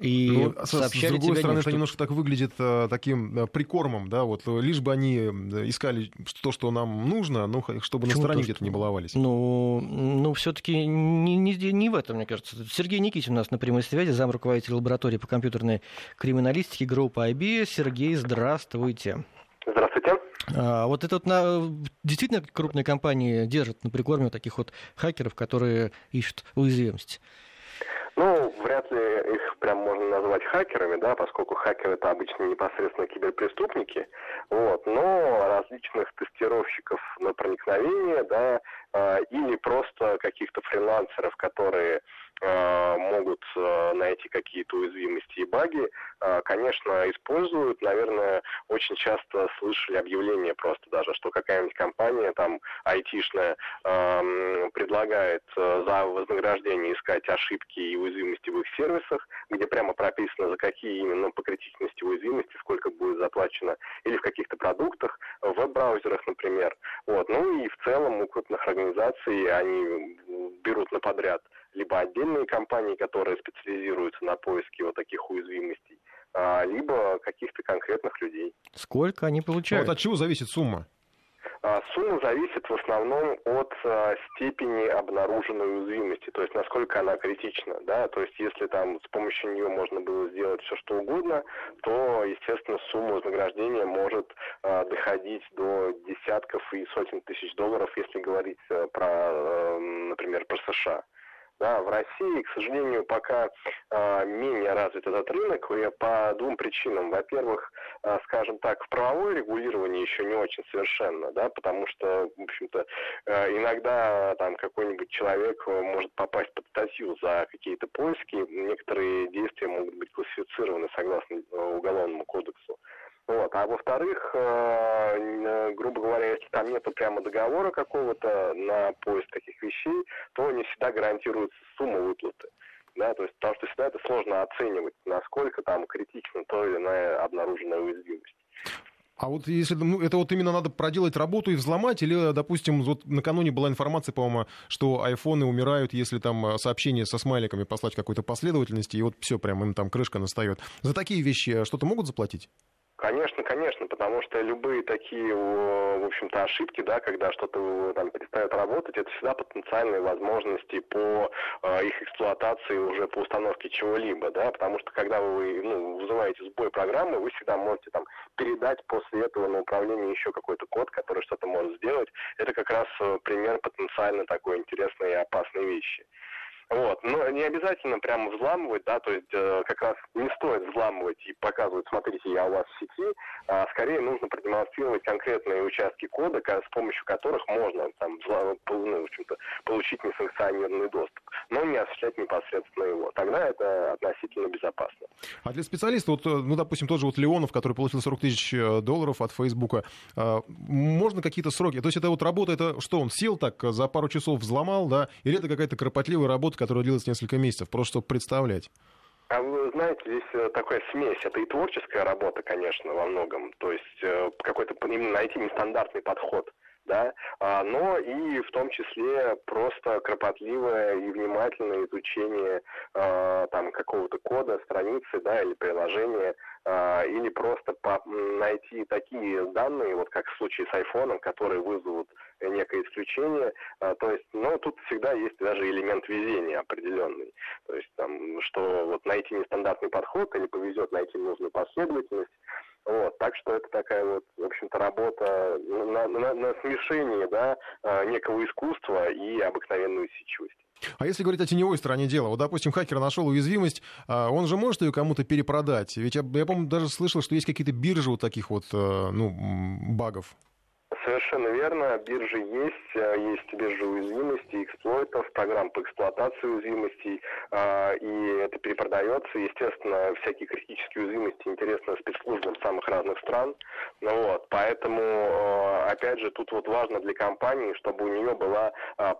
и ну, сообщали с другой стороны, нет, это что- немножко так выглядит э, таким э, прикормом, да, вот э, лишь бы они искали то, что нам нужно, но х- чтобы Почему на стороне то, где-то что- не баловались. Ну, ну все-таки не, не, не в этом, мне кажется. Сергей Никитин у нас на прямой связи, зам руководитель лаборатории по компьютерной криминалистике группы IB. Сергей, здравствуйте. Здравствуйте. А, вот это вот на, действительно крупные компании держат на прикорме таких вот хакеров, которые ищут уязвимости. Ну, вряд ли можно назвать хакерами, да, поскольку хакеры это обычно непосредственно киберпреступники, вот, но различных тестировщиков на проникновение, да, или просто каких-то фрилансеров, которые могут э, найти какие-то уязвимости и баги, э, конечно, используют. Наверное, очень часто слышали объявления просто даже, что какая-нибудь компания там айтишная предлагает за вознаграждение искать ошибки и уязвимости в их сервисах, где прямо прописано, за какие именно по критичности уязвимости, сколько будет заплачено, или в каких-то продуктах, в веб-браузерах, например. Вот. Ну и в целом у крупных организаций они берут на подряд либо отдельные компании, которые специализируются на поиске вот таких уязвимостей, а, либо каких-то конкретных людей. Сколько они получают? вот от чего зависит сумма? А, Сумма зависит в основном от а, степени обнаруженной уязвимости, то есть насколько она критична, да, то есть если там с помощью нее можно было сделать все что угодно, то, естественно, сумма вознаграждения может доходить до десятков и сотен тысяч долларов, если говорить а, про, а, например, про США. Да, в России, к сожалению, пока э, менее развит этот рынок и по двум причинам. Во-первых, э, скажем так, в правовое регулирование еще не очень совершенно, да, потому что, в общем-то, э, иногда там какой-нибудь человек э, может попасть под статью за какие-то поиски. Некоторые действия могут быть классифицированы согласно э, Уголовному кодексу. Вот. А во-вторых, э, э, грубо говоря, если там нету прямо договора какого-то на поиск таких вещей, то не всегда гарантируется сумма выплаты. Да, то есть, потому что всегда это сложно оценивать, насколько там критична то или иная обнаруженная уязвимость. А вот если ну, это вот именно надо проделать работу и взломать, или, допустим, вот накануне была информация, по-моему, что айфоны умирают, если там э, сообщение со смайликами послать какой-то последовательности, и вот все, прям им там крышка настает. За такие вещи что-то могут заплатить? Конечно, конечно, потому что любые такие, в общем-то, ошибки, да, когда что-то там перестает работать, это всегда потенциальные возможности по э, их эксплуатации уже по установке чего-либо, да, потому что когда вы ну, вызываете сбой программы, вы всегда можете там передать после этого на управление еще какой-то код, который что-то может сделать. Это как раз э, пример потенциально такой интересной и опасной вещи. Вот. Но не обязательно прямо взламывать, да, то есть э, как раз не стоит взламывать и показывать, смотрите, я у вас в сети, а скорее нужно продемонстрировать конкретные участки кода, с помощью которых можно там, ну, получить несанкционированный доступ, но не осуществлять непосредственно его. Тогда это относительно безопасно. А для специалиста, вот, э, ну, допустим, тот же вот Леонов, который получил 40 тысяч э, долларов от Фейсбука, э, можно какие-то сроки? То есть это вот работа, это что, он сел так, за пару часов взломал, да? Или это какая-то кропотливая работа, которая длилась несколько месяцев, просто чтобы представлять? А вы знаете, здесь э, такая смесь. Это и творческая работа, конечно, во многом. То есть э, какой-то именно найти нестандартный подход да, а, но и в том числе просто кропотливое и внимательное изучение а, там какого-то кода, страницы, да, или приложения, или просто по- м, найти такие данные, вот как в случае с айфоном, которые вызовут некое исключение. А, то есть, ну, тут всегда есть даже элемент везения определенный. То есть, там, что вот найти нестандартный подход или повезет найти нужную последовательность. Вот, так что это такая вот, в общем-то, работа на, на- на смешении, да, а, некого искусства и обыкновенной усидчивости. А если говорить о теневой стороне дела, вот, допустим, хакер нашел уязвимость, а, он же может ее кому-то перепродать? Ведь я, я помню, даже слышал, что есть какие-то биржи вот таких вот, э, ну, багов. Совершенно верно, биржи есть, есть биржа уязвимостей, эксплойтов, программ по эксплуатации уязвимостей, и это перепродается. Естественно, всякие критические уязвимости интересны спецслужбам самых разных стран. Ну, вот, поэтому, опять же, тут вот важно для компании, чтобы у нее была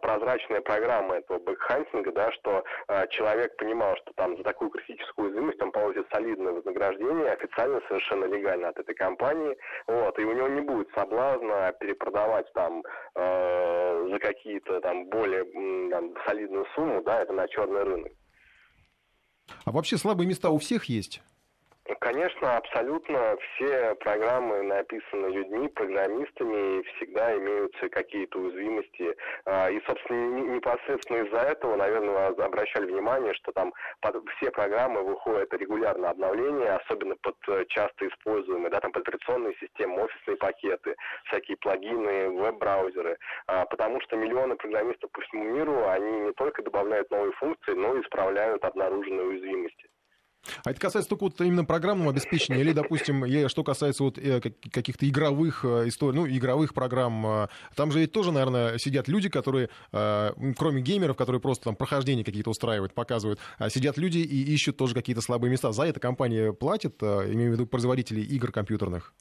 прозрачная программа этого багхантинга, да, что человек понимал, что там за такую критическую уязвимость он получит солидное вознаграждение, официально совершенно легально от этой компании, вот, и у него не будет соблазна перепродавать там э, за какие-то там более там, солидную сумму, да, это на черный рынок. А вообще слабые места у всех есть? Конечно, абсолютно все программы написаны людьми, программистами, и всегда имеются какие-то уязвимости. А, и, собственно, непосредственно из-за этого, наверное, обращали внимание, что там все программы выходят регулярно обновления, особенно под э, часто используемые, да, там под операционные системы, офисные пакеты, всякие плагины, веб-браузеры, а, потому что миллионы программистов по всему миру, они не только добавляют новые функции, но и исправляют обнаруженные уязвимости. А это касается только вот именно программного обеспечения, или, допустим, что касается вот э, каких-то игровых э, историй, ну, игровых программ, э, там же ведь тоже, наверное, сидят люди, которые, кроме геймеров, которые просто там прохождения какие-то устраивают, показывают, а сидят люди и ищут тоже какие-то слабые места. За это компания платит, имею в виду производители игр компьютерных?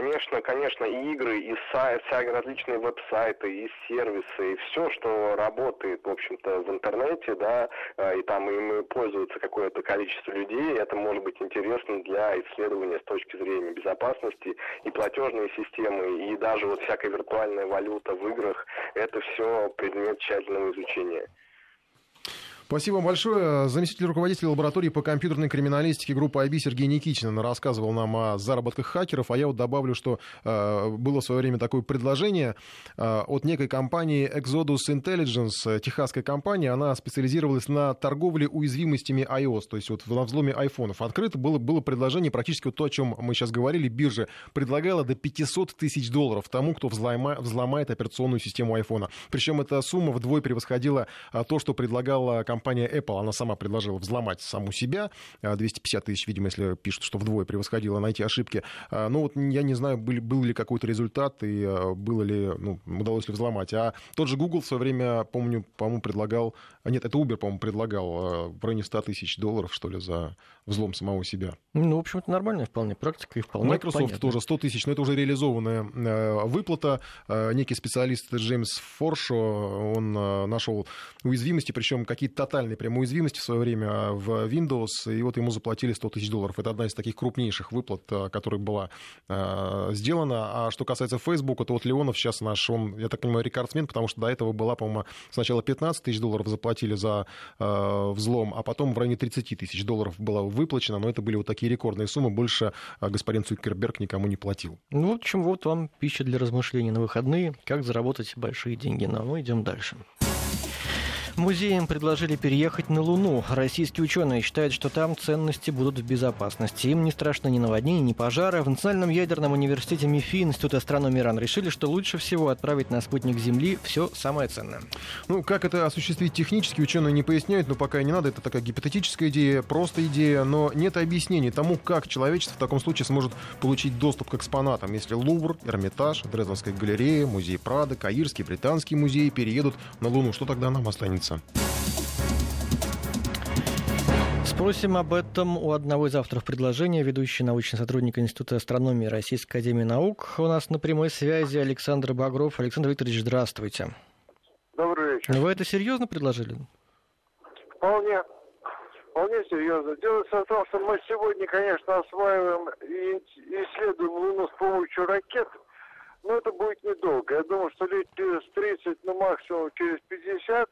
Конечно, конечно, и игры, и сайт, различные веб-сайты, и сервисы, и все, что работает, в общем-то, в интернете, да, э, и там им пользуется какое-то количество людей, это может быть интересно для исследования с точки зрения безопасности, и платежные системы, и даже вот всякая виртуальная валюта в играх, это все предмет тщательного изучения. Спасибо вам большое. Заместитель руководителя лаборатории по компьютерной криминалистике группы IB Сергей Никитин рассказывал нам о заработках хакеров. А я вот добавлю, что э, было в свое время такое предложение э, от некой компании Exodus Intelligence, э, техасская компания. Она специализировалась на торговле уязвимостями iOS, то есть вот на взломе айфонов. Открыто было, было предложение, практически вот то, о чем мы сейчас говорили, биржа предлагала до 500 тысяч долларов тому, кто взлома, взломает операционную систему айфона. Причем эта сумма вдвое превосходила э, то, что предлагала компания компания Apple, она сама предложила взломать саму себя. 250 а, тысяч, видимо, если пишут, что вдвое превосходило найти ошибки. А, ну вот я не знаю, был, был ли какой-то результат и а, было ли, ну, удалось ли взломать. А тот же Google в свое время, помню, по-моему, предлагал... Нет, это Uber, по-моему, предлагал в районе 100 тысяч долларов, что ли, за взлом самого себя. Ну, в общем, это нормальная вполне практика и вполне Microsoft понятно. тоже 100 тысяч, но это уже реализованная выплата. Некий специалист Джеймс Форшо, он нашел уязвимости, причем какие-то тотальные прям уязвимости в свое время в Windows, и вот ему заплатили 100 тысяч долларов. Это одна из таких крупнейших выплат, э, которая была э, сделана. А что касается Facebook, то вот Леонов сейчас наш, он, я так понимаю, рекордсмен, потому что до этого была, по-моему, сначала 15 тысяч долларов заплатили за э, взлом, а потом в районе 30 тысяч долларов было выплачено, но это были вот такие рекордные суммы, больше господин Цукерберг никому не платил. Ну, в общем, вот вам пища для размышлений на выходные, как заработать большие деньги. Но мы идем дальше. Музеям предложили переехать на Луну. Российские ученые считают, что там ценности будут в безопасности. Им не страшно ни наводнений, ни пожара. В Национальном ядерном университете МИФИ Институт астрономии РАН решили, что лучше всего отправить на спутник Земли все самое ценное. Ну, как это осуществить технически, ученые не поясняют, но пока не надо. Это такая гипотетическая идея, просто идея, но нет объяснений тому, как человечество в таком случае сможет получить доступ к экспонатам, если Лувр, Эрмитаж, Дрезденская галерея, музей Прада, Каирский, Британский музей переедут на Луну. Что тогда нам останется? Разница. Спросим об этом у одного из авторов предложения, ведущий научный сотрудник Института астрономии Российской Академии Наук. У нас на прямой связи Александр Багров. Александр Викторович, здравствуйте. Добрый вечер. Вы это серьезно предложили? Вполне. Вполне серьезно. Дело в том, что мы сегодня, конечно, осваиваем и исследуем Луну с помощью ракет, но это будет недолго. Я думаю, что лет через 30, ну максимум через 50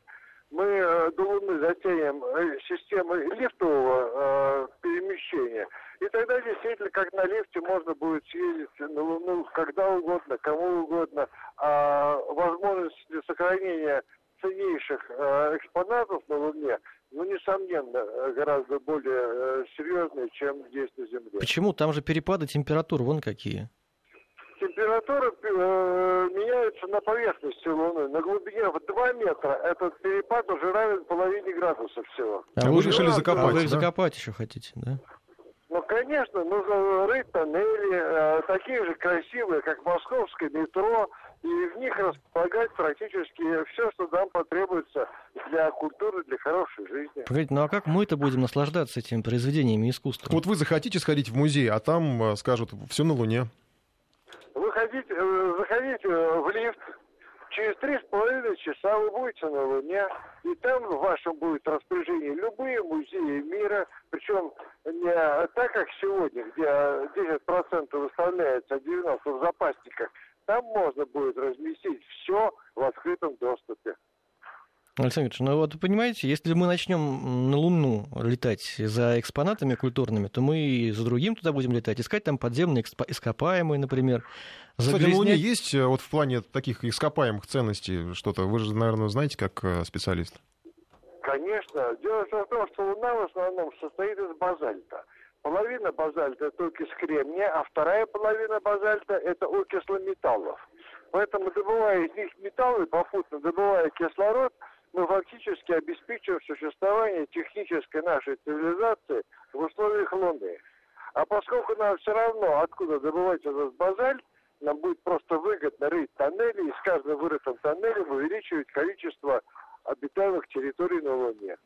мы э, до Луны затеем э, системы лифтового э, перемещения. И тогда действительно, как на лифте, можно будет съездить на Луну когда угодно, кому угодно. А возможность для сохранения ценнейших э, экспонатов на Луне, ну, несомненно, гораздо более э, серьезные, чем здесь на Земле. Почему? Там же перепады температур вон какие температура э, меняется на поверхности Луны. На глубине в 2 метра этот перепад уже равен половине градуса всего. А, а вы решили закопать, А вы да? закопать еще хотите, да? Ну, конечно, нужно рыть тоннели, э, такие же красивые, как московское метро, и в них располагать практически все, что нам потребуется для культуры, для хорошей жизни. Погодите, ну а как мы-то будем наслаждаться этими произведениями искусства? Вот вы захотите сходить в музей, а там э, скажут, все на Луне. Вы хотите, э, заходите в лифт, через три с половиной часа вы будете на Луне, и там в вашем будет распоряжение любые музеи мира, причем не так, как сегодня, где 10% выставляется, а 90% в запасниках, там можно будет разместить все в открытом доступе. Александр Ильич, ну вот понимаете, если мы начнем на Луну летать за экспонатами культурными, то мы и за другим туда будем летать, искать там подземные ископаемые, например. Загрязнять... Кстати, на Луне есть э, вот в плане таких ископаемых ценностей что-то? Вы же, наверное, знаете, как э, специалист. Конечно. Дело в том, что Луна в основном состоит из базальта. Половина базальта это окись кремния, а вторая половина базальта это окислы металлов. Поэтому, добывая из них металлы, попутно добывая кислород, мы фактически обеспечиваем существование технической нашей цивилизации в условиях Луны. А поскольку нам все равно, откуда добывать этот базальт, нам будет просто выгодно рыть тоннели, и с каждым вырытым тоннелем увеличивать количество обитаемых территорий на Луне.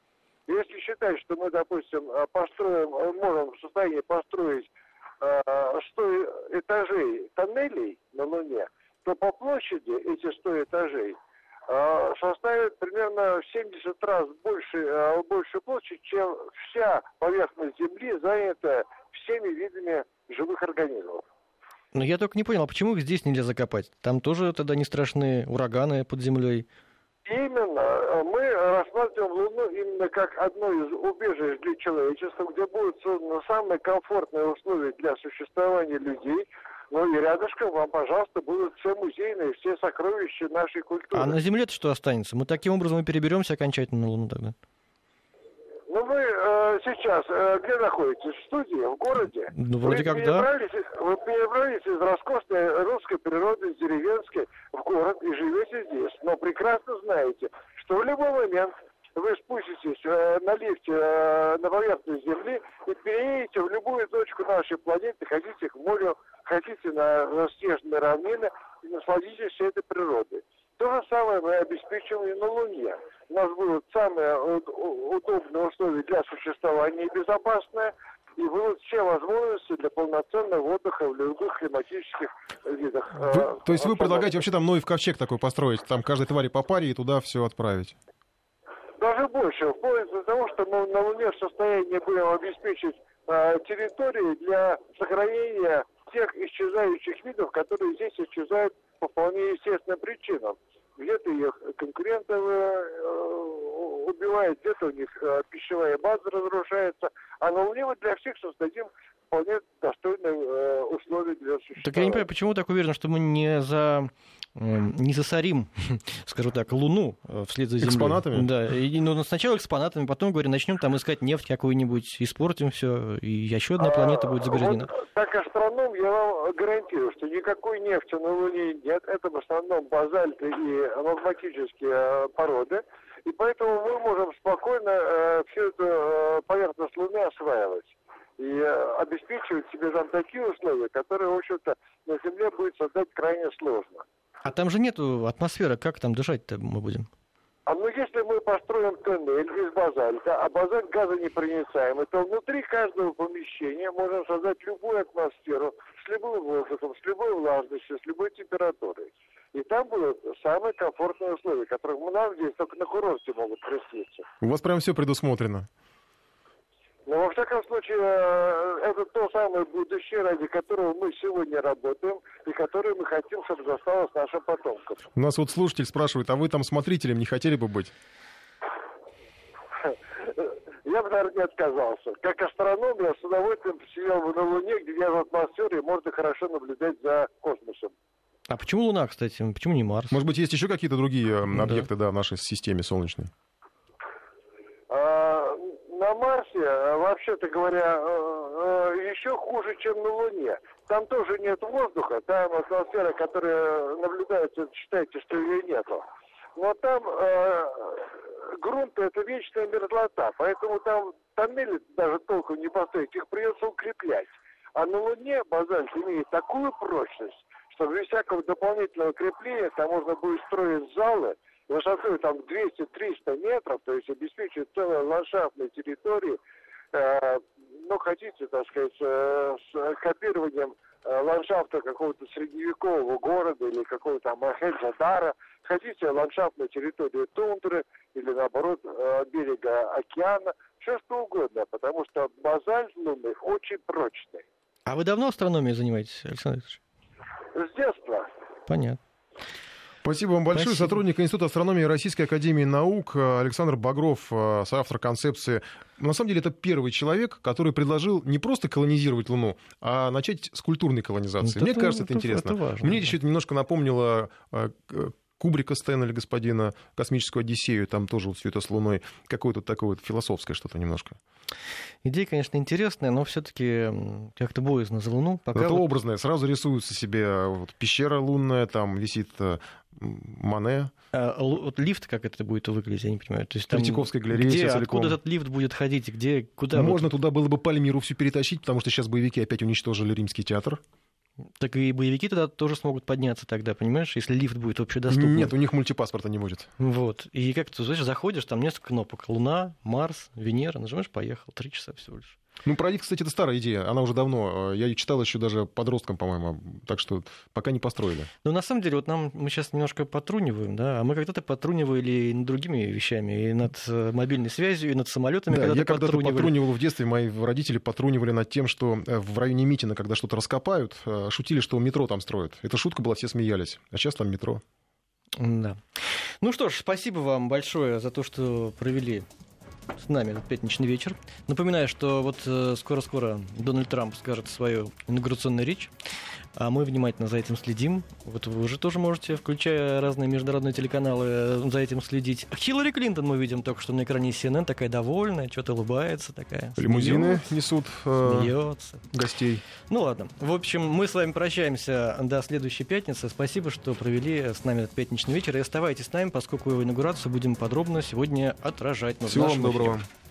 Если считать, что мы, допустим, построим, можем в состоянии построить 100 этажей тоннелей на Луне, то по площади эти 100 этажей составят примерно в 70 раз больше, большую площадь, чем вся поверхность Земли, занятая всеми видами живых организмов. Но я только не понял, а почему их здесь нельзя закопать? Там тоже тогда не страшные ураганы под землей. Именно. Мы рассматриваем Луну именно как одно из убежищ для человечества, где будут созданы самые комфортные условия для существования людей. Ну и рядышком вам, пожалуйста, будут все музейные, все сокровища нашей культуры. А на Земле-то что останется? Мы таким образом и переберемся окончательно на Луну тогда? Ну, вы э, сейчас э, где находитесь? В студии, в городе? Ну, вроде вы как да. Вы перебрались из роскошной русской природы, из деревенской, в город и живете здесь. Но прекрасно знаете, что в любой момент вы спуститесь э, на лифте э, на поверхность Земли и переедете в любую точку нашей планеты, хотите к морю, хотите на, снежные равнины и насладитесь всей этой природой. То же самое мы обеспечиваем и на Луне. У нас будут самые удобные условия для существования и безопасные, и будут все возможности для полноценного отдыха в любых климатических видах. Вы, э, то есть вы предлагаете вообще там Ноев ковчег такой построить, там каждой твари по паре и туда все отправить? Даже больше, вплоть до того, что мы на Луне в состоянии будем обеспечить э, территории для сохранения тех исчезающих видов, которые здесь исчезают по вполне естественным причинам где-то их конкуренты э, убивают, где-то у них э, пищевая база разрушается. А на Луне мы для всех создадим вполне достойные э, условия для существования. Так я не понимаю, почему так уверен, что мы не за не засорим, скажу так, Луну вслед за Землей. Экспонатами? Да, и, ну, сначала экспонатами, потом, говорю, начнем там искать нефть какую-нибудь, испортим все, и еще одна планета будет загрязнена. А, вот, так астроном, я вам гарантирую, что никакой нефти на Луне нет, это в основном базальты и магматические породы, и поэтому мы можем спокойно э, всю эту э, поверхность Луны осваивать и э, обеспечивать себе там такие условия, которые, в общем-то, на Земле будет создать крайне сложно. А там же нету атмосферы, как там дышать-то мы будем? А ну если мы построим тоннель из базальта, а базальт газонепроницаемый, то внутри каждого помещения можно создать любую атмосферу с любым воздухом, с любой влажностью, с любой температурой. И там будут самые комфортные условия, которых мы нам здесь только на курорте могут присниться. У вас прям все предусмотрено. Но во всяком случае, э, это то самое будущее, ради которого мы сегодня работаем и которое мы хотим, чтобы досталось нашим потомкам. У нас вот слушатель спрашивает, а вы там смотрителем не хотели бы быть? Я бы, наверное, не отказался. Как астроном я с удовольствием сидел бы на Луне, где я в атмосфере, и можно хорошо наблюдать за космосом. А почему Луна, кстати? Почему не Марс? Может быть, есть еще какие-то другие объекты да. Да, в нашей системе Солнечной? На Марсе, э, вообще-то говоря, э, э, еще хуже, чем на Луне. Там тоже нет воздуха, там атмосфера, которая наблюдается, считайте, что ее нету. Но там грунт это вечная мерзлота, поэтому там тоннели даже толком не построить, их придется укреплять. А на Луне базальт имеет такую прочность, что без всякого дополнительного крепления там можно будет строить залы высотой там 200-300 метров, то есть обеспечивать целую ландшафтную территорию, э, ну, хотите, так сказать, э, с копированием э, ландшафта какого-то средневекового города или какого-то Махеджадара, хотите ландшафтную территорию тундры или, наоборот, э, берега океана, все что угодно, потому что базальт лунный очень прочный. А вы давно астрономией занимаетесь, Александр Викторович? С детства. Понятно. Спасибо вам большое. Спасибо. Сотрудник Института астрономии Российской Академии Наук э, Александр Багров, э, соавтор концепции. На самом деле это первый человек, который предложил не просто колонизировать Луну, а начать с культурной колонизации. Вот Мне это- кажется, это это- интересно. это важно, Мне да. еще это немножко напомнило э, Кубрика Стэнли, господина, космическую Одиссею, там тоже вот все это с Луной, какое-то такое вот философское что-то немножко. Идея, конечно, интересная, но все-таки как-то боязно за Луну. Пока это вот- образное. Сразу рисуется себе э, вот, пещера лунная, там висит м, Мане. А, вот лифт, как это будет выглядеть, я не понимаю. То есть там Третьяковская галерея где, откуда этот лифт будет ходить, где, куда? Можно вот- туда было бы Пальмиру всю перетащить, потому что сейчас боевики опять уничтожили римский театр. Так и боевики туда тоже смогут подняться тогда, понимаешь, если лифт будет общедоступным. Нет, у них мультипаспорта не будет. Вот. И как ты, знаешь, заходишь, там несколько кнопок. Луна, Марс, Венера. Нажимаешь, поехал. Три часа всего лишь. Ну, про лифт, кстати, это старая идея. Она уже давно. э, Я ее читал еще даже подростком, по-моему. Так что пока не построили. Но на самом деле, вот нам мы сейчас немножко потруниваем, да, а мы когда-то потрунивали и над другими вещами, и над э, мобильной связью, и над самолетами, Да, когда я когда-то потрунивал в детстве, мои родители потрунивали над тем, что э, в районе Митина, когда что-то раскопают, шутили, что метро там строят. Эта шутка была, все смеялись. А сейчас там метро. Да. Ну что ж, спасибо вам большое за то, что провели с нами этот пятничный вечер. Напоминаю, что вот э, скоро-скоро Дональд Трамп скажет свою инаугурационную речь, а мы внимательно за этим следим. Вот вы уже тоже можете, включая разные международные телеканалы, за этим следить. Хиллари Клинтон мы видим только что на экране CNN, такая довольная, что-то улыбается такая. Лимузины несут э, Смеется. гостей. Ну ладно. В общем, мы с вами прощаемся до следующей пятницы. Спасибо, что провели с нами этот пятничный вечер. И оставайтесь с нами, поскольку инаугурацию будем подробно сегодня отражать. Всего вам доброго.